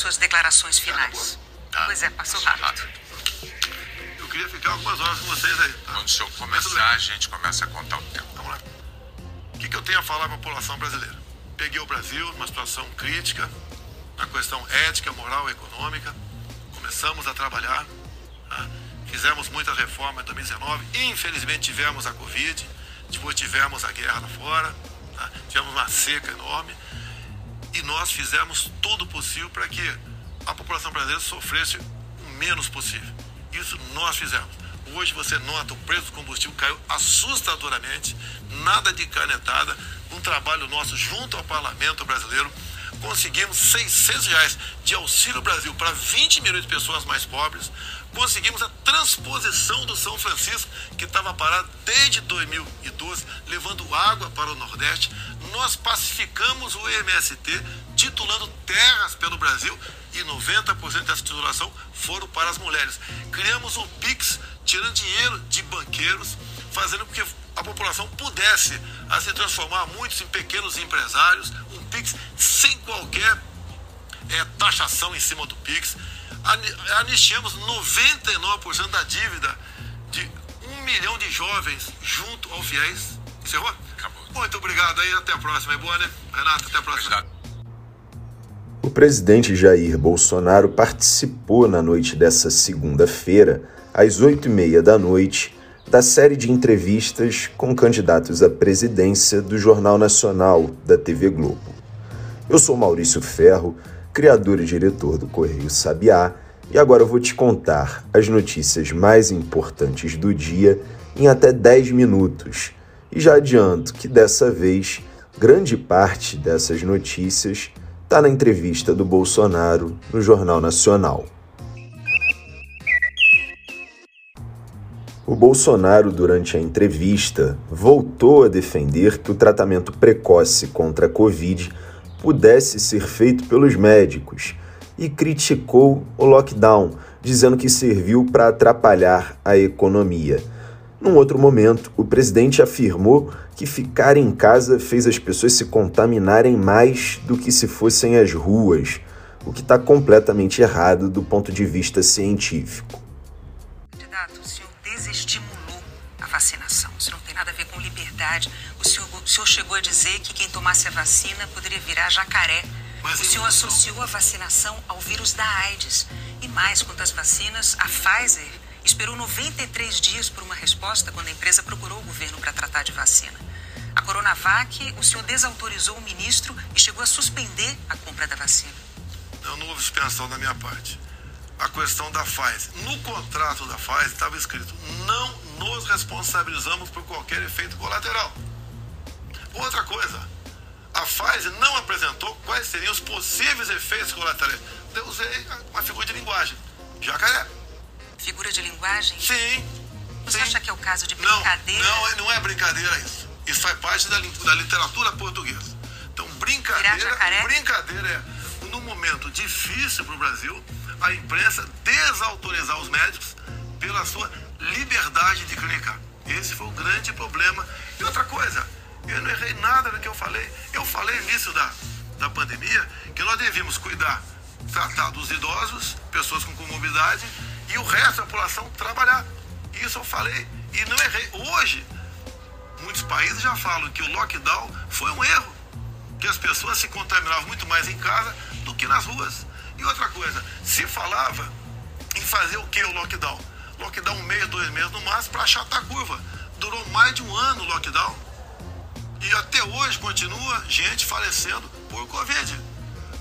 suas declarações finais. Tá. Pois é, passou rápido. Eu queria ficar algumas horas com vocês aí. tá? Quando o senhor começar, a gente começa a contar o tempo. Vamos lá. O que, que eu tenho a falar para a população brasileira? Peguei o Brasil numa situação crítica, na questão ética, moral e econômica. Começamos a trabalhar. tá? Fizemos muitas reformas em 2019. Infelizmente tivemos a Covid, depois tivemos a guerra lá fora, tá? tivemos uma seca enorme. E nós fizemos todo o possível para que a população brasileira sofresse o menos possível. Isso nós fizemos. Hoje você nota o preço do combustível caiu assustadoramente, nada de canetada, um trabalho nosso junto ao parlamento brasileiro. Conseguimos 600 reais de auxílio Brasil para 20 milhões de pessoas mais pobres. Conseguimos a transposição do São Francisco, que estava parado desde 2012, levando água para o Nordeste. Nós pacificamos o MST, titulando terras pelo Brasil e 90% dessa titulação foram para as mulheres. Criamos o PIX, tirando dinheiro de banqueiros, fazendo com que a população pudesse a se transformar muitos em pequenos empresários, um PIX sem qualquer é, taxação em cima do PIX. Ani- Anistiamos 99% da dívida de um milhão de jovens junto ao FIES. Encerrou? Acabou. Muito obrigado aí, até a próxima. É boa, né? Renato, até a próxima. O presidente Jair Bolsonaro participou na noite dessa segunda-feira, às oito e meia da noite, da série de entrevistas com candidatos à presidência do Jornal Nacional da TV Globo. Eu sou Maurício Ferro, criador e diretor do Correio Sabiá, e agora eu vou te contar as notícias mais importantes do dia em até 10 minutos. E já adianto que dessa vez, grande parte dessas notícias está na entrevista do Bolsonaro no Jornal Nacional. O Bolsonaro, durante a entrevista, voltou a defender que o tratamento precoce contra a Covid pudesse ser feito pelos médicos e criticou o lockdown, dizendo que serviu para atrapalhar a economia. Num outro momento, o presidente afirmou que ficar em casa fez as pessoas se contaminarem mais do que se fossem às ruas, o que está completamente errado do ponto de vista científico. Candidato, o senhor desestimulou a vacinação. Isso não tem nada a ver com liberdade. O senhor, o senhor chegou a dizer que quem tomasse a vacina poderia virar jacaré. Mas o senhor associou a vacinação ao vírus da AIDS. E mais, quanto às vacinas, a Pfizer esperou 93 dias por uma resposta quando a empresa procurou o governo para tratar de vacina. A Coronavac, o senhor desautorizou o ministro e chegou a suspender a compra da vacina. Não, não houve suspensão da minha parte. A questão da Pfizer. No contrato da Pfizer estava escrito: não nos responsabilizamos por qualquer efeito colateral. Outra coisa, a Pfizer não apresentou quais seriam os possíveis efeitos colaterais. Eu usei uma figura de linguagem. Jacaré. Figura de linguagem? Sim. Você sim. acha que é o caso de Não, brincadeira? não, não é brincadeira isso. Isso faz parte da, da literatura portuguesa. Então, brincadeira, brincadeira é, num momento difícil para o Brasil, a imprensa desautorizar os médicos pela sua liberdade de clinicar. Esse foi o grande problema. E outra coisa, eu não errei nada no que eu falei. Eu falei no início da, da pandemia que nós devíamos cuidar, tratar dos idosos, pessoas com comorbidade, e o resto da população trabalhar. Isso eu falei e não errei. Hoje, muitos países já falam que o lockdown foi um erro, que as pessoas se contaminavam muito mais em casa do que nas ruas. E outra coisa, se falava em fazer o que o lockdown? Lockdown um mês, dois meses no máximo para achatar a curva. Durou mais de um ano o lockdown. E até hoje continua gente falecendo por Covid.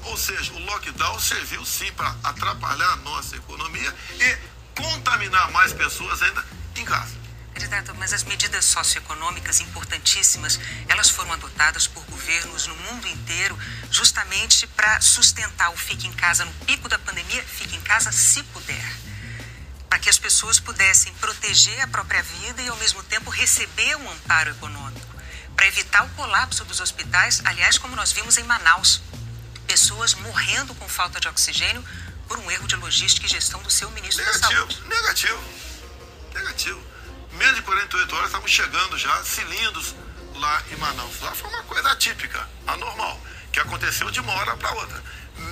Ou seja, o lockdown serviu sim para atrapalhar a nossa economia e contaminar mais pessoas ainda em casa. Candidato, mas as medidas socioeconômicas importantíssimas, elas foram adotadas por governos no mundo inteiro justamente para sustentar o fique em casa no pico da pandemia, fique em casa se puder. Para que as pessoas pudessem proteger a própria vida e ao mesmo tempo receber um amparo econômico. Para evitar o colapso dos hospitais, aliás, como nós vimos em Manaus, pessoas morrendo com falta de oxigênio por um erro de logística e gestão do seu ministro da Negativo, Saúde. negativo, negativo. Menos de 48 horas estamos chegando já, cilindros lá em Manaus. Lá foi uma coisa atípica, anormal, que aconteceu de uma hora para outra.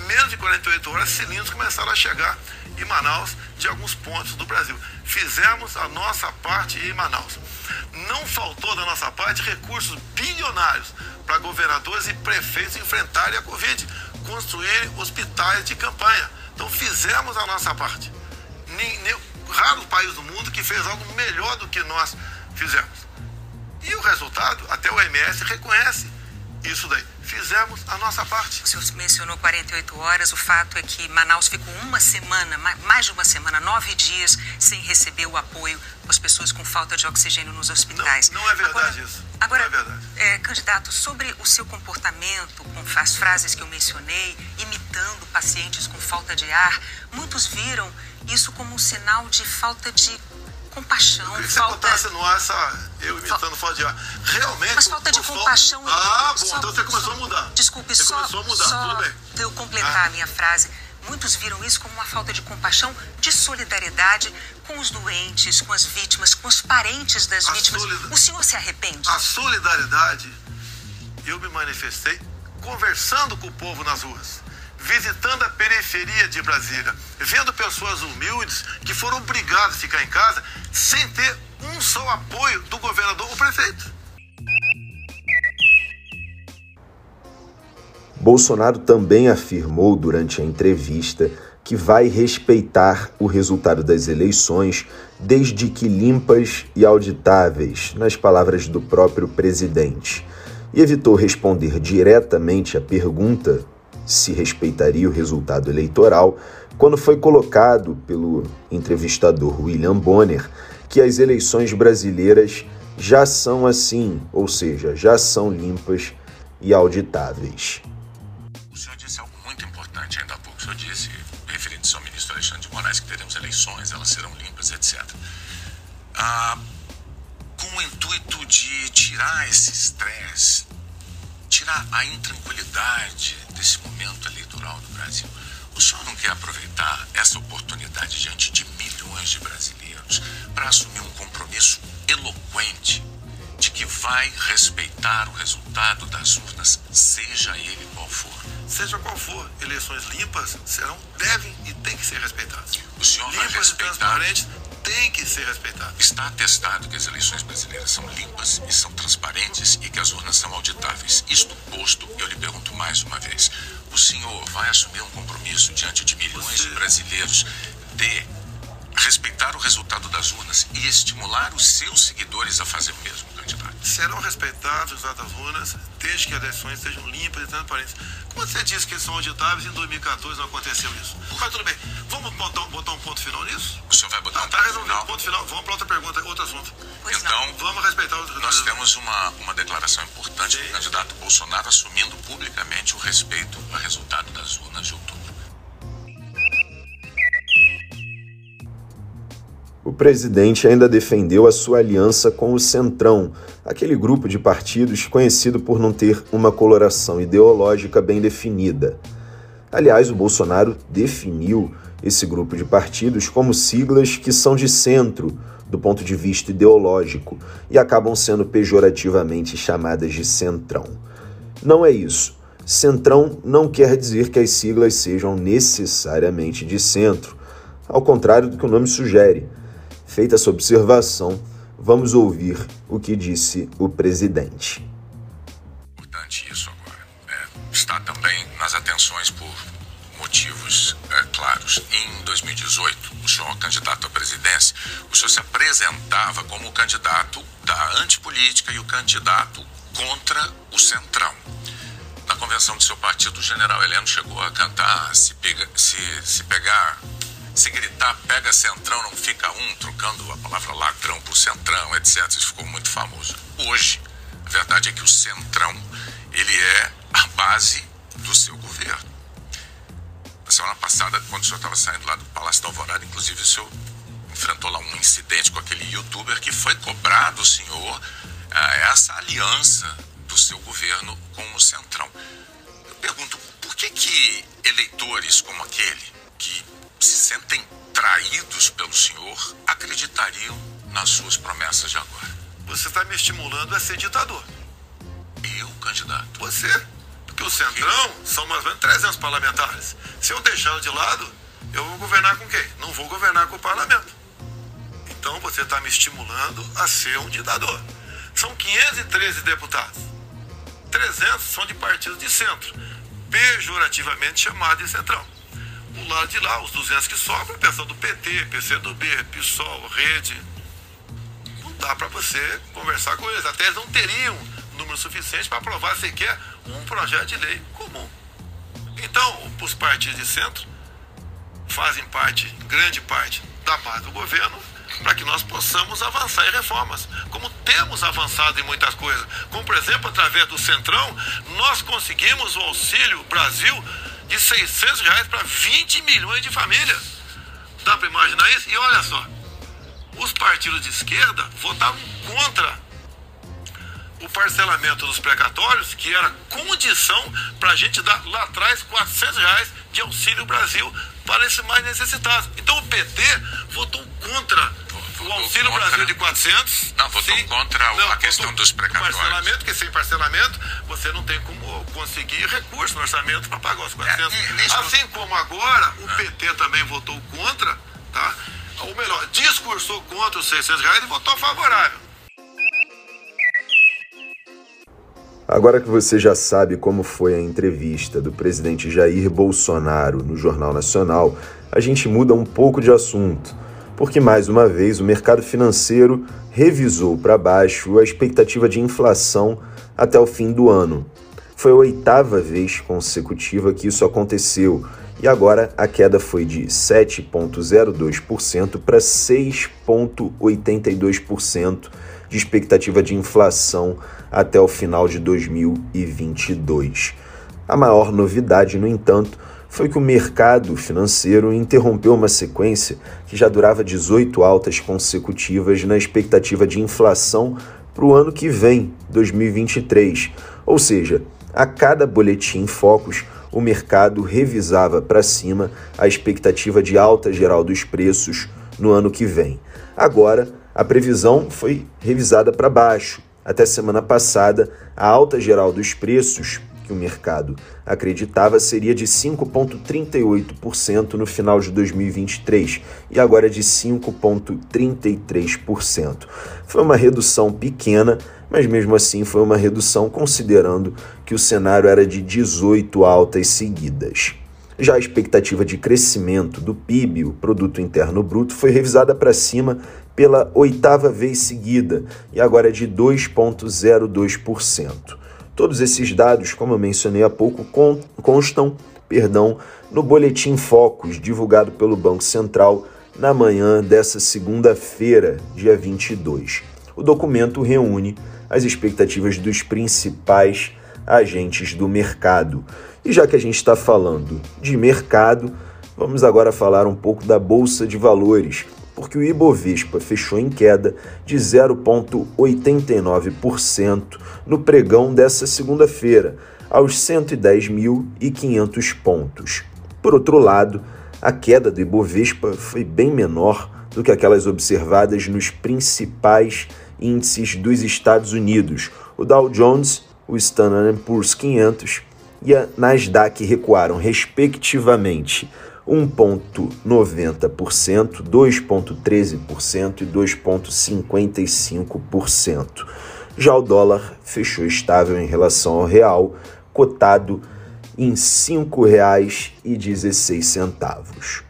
menos de 48 horas, cilindros começaram a chegar em Manaus de alguns pontos do Brasil. Fizemos a nossa parte em Manaus. Não faltou da nossa parte recursos bilionários para governadores e prefeitos enfrentarem a Covid, construírem hospitais de campanha. Então fizemos a nossa parte. Nem, nem, raro país do mundo que fez algo melhor do que nós fizemos. E o resultado, até o MS reconhece isso daí. Fizemos a nossa parte. O senhor mencionou 48 horas. O fato é que Manaus ficou uma semana, mais de uma semana, nove dias, sem receber o apoio das pessoas com falta de oxigênio nos hospitais. Não, não é verdade agora, isso. Agora, não é verdade. É, candidato, sobre o seu comportamento, com as frases que eu mencionei, imitando pacientes com falta de ar, muitos viram isso como um sinal de falta de compaixão. Eu falta... você botasse no ar essa, eu imitando falta de ar. Realmente. Mas falta de compaixão. Ah, bom, só, então você começou só, a mudar. Desculpe, você só, começou a mudar, só tudo bem. eu completar ah. a minha frase. Muitos viram isso como uma falta de compaixão, de solidariedade com os doentes, com as vítimas, com os parentes das a vítimas. Solid... O senhor se arrepende? A solidariedade, eu me manifestei conversando com o povo nas ruas visitando a periferia de Brasília, vendo pessoas humildes que foram obrigadas a ficar em casa sem ter um só apoio do governador ou prefeito. Bolsonaro também afirmou durante a entrevista que vai respeitar o resultado das eleições desde que limpas e auditáveis, nas palavras do próprio presidente, e evitou responder diretamente à pergunta se respeitaria o resultado eleitoral quando foi colocado pelo entrevistador William Bonner que as eleições brasileiras já são assim, ou seja, já são limpas e auditáveis. O senhor disse algo muito importante ainda há pouco. O senhor disse, referente ao ministro Alexandre de Moraes, que teremos eleições, elas serão limpas, etc. Ah, com o intuito de tirar esse estresse, tirar a intranquilidade desse momento eleitoral no Brasil. O senhor não quer aproveitar essa oportunidade diante de milhões de brasileiros para assumir um compromisso eloquente de que vai respeitar o resultado das urnas, seja ele qual for? Seja qual for, eleições limpas serão, devem e têm que ser respeitadas. O senhor limpas vai respeitar. E transparentes tem que ser respeitado. Está atestado que as eleições brasileiras são limpas e são transparentes e que as urnas são auditáveis. Isto posto, eu lhe pergunto mais uma vez: o senhor vai assumir um compromisso diante de milhões de brasileiros de respeitar o resultado das urnas e estimular os seus seguidores a fazer o mesmo, candidato? Serão respeitados os resultados das urnas desde que as eleições sejam limpas e transparentes. Como você disse que são auditáveis, em 2014 não aconteceu isso. Mas tudo bem, vamos botar, botar ponto final nisso? O senhor vai botar não, um tá ponto resolvido, final? ponto final. Vamos para outra pergunta, outro assunto. Pois então, não. vamos respeitar os Nós temos uma, uma declaração importante Sim. do candidato Bolsonaro assumindo publicamente o respeito ao resultado das urnas de outubro. O presidente ainda defendeu a sua aliança com o Centrão, aquele grupo de partidos conhecido por não ter uma coloração ideológica bem definida. Aliás, o Bolsonaro definiu esse grupo de partidos como siglas que são de centro do ponto de vista ideológico e acabam sendo pejorativamente chamadas de centrão. Não é isso. Centrão não quer dizer que as siglas sejam necessariamente de centro, ao contrário do que o nome sugere. Feita essa observação, vamos ouvir o que disse o presidente. Importante isso motivos é, claros. Em 2018, o senhor candidato à presidência, o senhor se apresentava como o candidato da antipolítica e o candidato contra o Centrão. Na convenção do seu partido, o general Heleno chegou a cantar: se, pega, se, se pegar se gritar pega centrão, não fica um, trocando a palavra ladrão por centrão, etc. Isso ficou muito famoso. Hoje, a verdade é que o centrão, ele é a base do seu governo. Na semana passada, quando o senhor estava saindo lá do Palácio da Alvorada, inclusive o senhor enfrentou lá um incidente com aquele youtuber que foi cobrar do senhor essa aliança do seu governo com o centrão. Eu pergunto, por que que eleitores como aquele, que se sentem traídos pelo Senhor, acreditariam nas suas promessas de agora. Você está me estimulando a ser ditador. Eu, candidato? Você. Porque o Centrão são mais ou menos 300 parlamentares. Se eu deixar de lado, eu vou governar com quem? Não vou governar com o parlamento. Então você está me estimulando a ser um ditador. São 513 deputados. 300 são de partidos de centro, pejorativamente chamados de centrão. O lado de lá, os 200 que sobram, é pessoal do PT, PCdoB, PSOL, Rede. Não dá para você conversar com eles. Até eles não teriam número suficiente para aprovar sequer um projeto de lei comum. Então, os partidos de centro fazem parte, grande parte, da base do governo para que nós possamos avançar em reformas, como temos avançado em muitas coisas. Como, por exemplo, através do Centrão, nós conseguimos o Auxílio Brasil de 600 reais para 20 milhões de famílias. Dá para imaginar isso? E olha só, os partidos de esquerda votavam contra o parcelamento dos precatórios, que era condição para a gente dar lá atrás 400 reais de Auxílio Brasil para esses mais necessitados. Então o PT votou contra o Auxílio contra... Brasil de 400. Não, votou sim. contra não, a questão dos precatórios. Parcelamento, que sem parcelamento você não tem como conseguir recurso no orçamento para pagar os 400. É, assim como agora o ah. PT também votou contra, tá? ou melhor, discursou contra os 600 reais e votou favorável. Agora que você já sabe como foi a entrevista do presidente Jair Bolsonaro no Jornal Nacional, a gente muda um pouco de assunto, porque mais uma vez o mercado financeiro revisou para baixo a expectativa de inflação até o fim do ano. Foi a oitava vez consecutiva que isso aconteceu e agora a queda foi de 7,02% para 6,82% de expectativa de inflação até o final de 2022. A maior novidade, no entanto, foi que o mercado financeiro interrompeu uma sequência que já durava 18 altas consecutivas na expectativa de inflação para o ano que vem, 2023. Ou seja, a cada boletim Focus, o mercado revisava para cima a expectativa de alta geral dos preços no ano que vem. Agora, a previsão foi revisada para baixo. Até semana passada, a alta geral dos preços que o mercado acreditava seria de 5,38% no final de 2023 e agora é de 5,33%. Foi uma redução pequena, mas mesmo assim foi uma redução considerando que o cenário era de 18 altas seguidas. Já a expectativa de crescimento do PIB, o Produto Interno Bruto, foi revisada para cima pela oitava vez seguida e agora é de 2,02%. Todos esses dados, como eu mencionei há pouco, constam perdão, no Boletim Focus, divulgado pelo Banco Central na manhã dessa segunda-feira, dia 22. O documento reúne as expectativas dos principais agentes do mercado. E já que a gente está falando de mercado, vamos agora falar um pouco da Bolsa de Valores, porque o Ibovespa fechou em queda de 0,89% no pregão dessa segunda-feira, aos 110.500 pontos. Por outro lado, a queda do Ibovespa foi bem menor do que aquelas observadas nos principais índices dos Estados Unidos. O Dow Jones, o Standard Poor's 500 e a Nasdaq recuaram, respectivamente, 1,90%, 2,13% e 2,55%. Já o dólar fechou estável em relação ao real, cotado em R$ 5,16.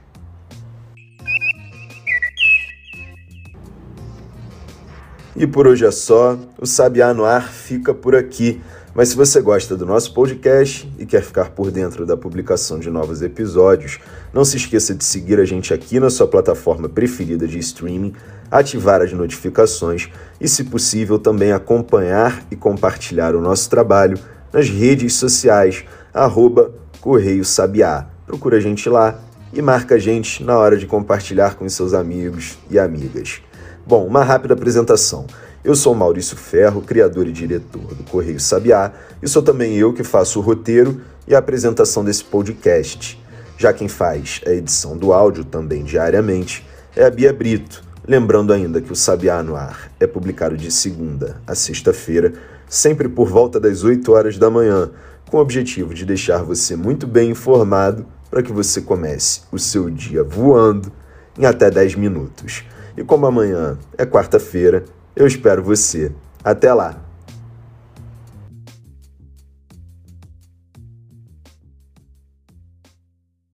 E por hoje é só, o Sabiá no Ar fica por aqui. Mas se você gosta do nosso podcast e quer ficar por dentro da publicação de novos episódios, não se esqueça de seguir a gente aqui na sua plataforma preferida de streaming, ativar as notificações e, se possível, também acompanhar e compartilhar o nosso trabalho nas redes sociais, arroba Correio Sabiá. Procura a gente lá e marca a gente na hora de compartilhar com seus amigos e amigas. Bom, uma rápida apresentação. Eu sou Maurício Ferro, criador e diretor do Correio Sabiá, e sou também eu que faço o roteiro e a apresentação desse podcast. Já quem faz a edição do áudio também diariamente é a Bia Brito, Lembrando ainda que o Sabiá no Ar é publicado de segunda a sexta-feira, sempre por volta das 8 horas da manhã, com o objetivo de deixar você muito bem informado para que você comece o seu dia voando em até 10 minutos. E como amanhã é quarta-feira, eu espero você. Até lá!